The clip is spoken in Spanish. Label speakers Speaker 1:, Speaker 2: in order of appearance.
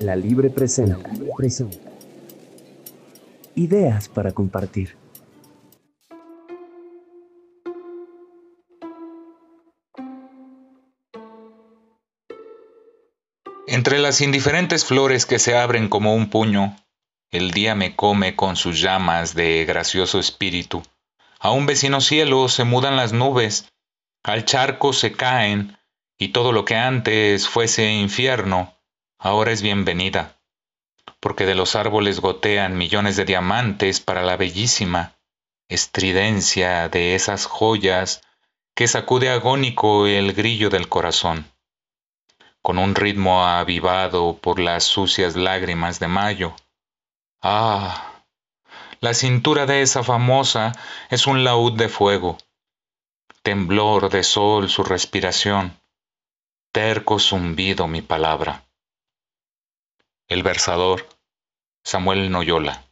Speaker 1: La Libre presenta. Ideas para compartir.
Speaker 2: Entre las indiferentes flores que se abren como un puño, el día me come con sus llamas de gracioso espíritu. A un vecino cielo se mudan las nubes, al charco se caen, y todo lo que antes fuese infierno, ahora es bienvenida, porque de los árboles gotean millones de diamantes para la bellísima estridencia de esas joyas que sacude agónico el grillo del corazón, con un ritmo avivado por las sucias lágrimas de mayo. Ah, la cintura de esa famosa es un laúd de fuego, temblor de sol su respiración, terco zumbido mi palabra. El versador Samuel Noyola.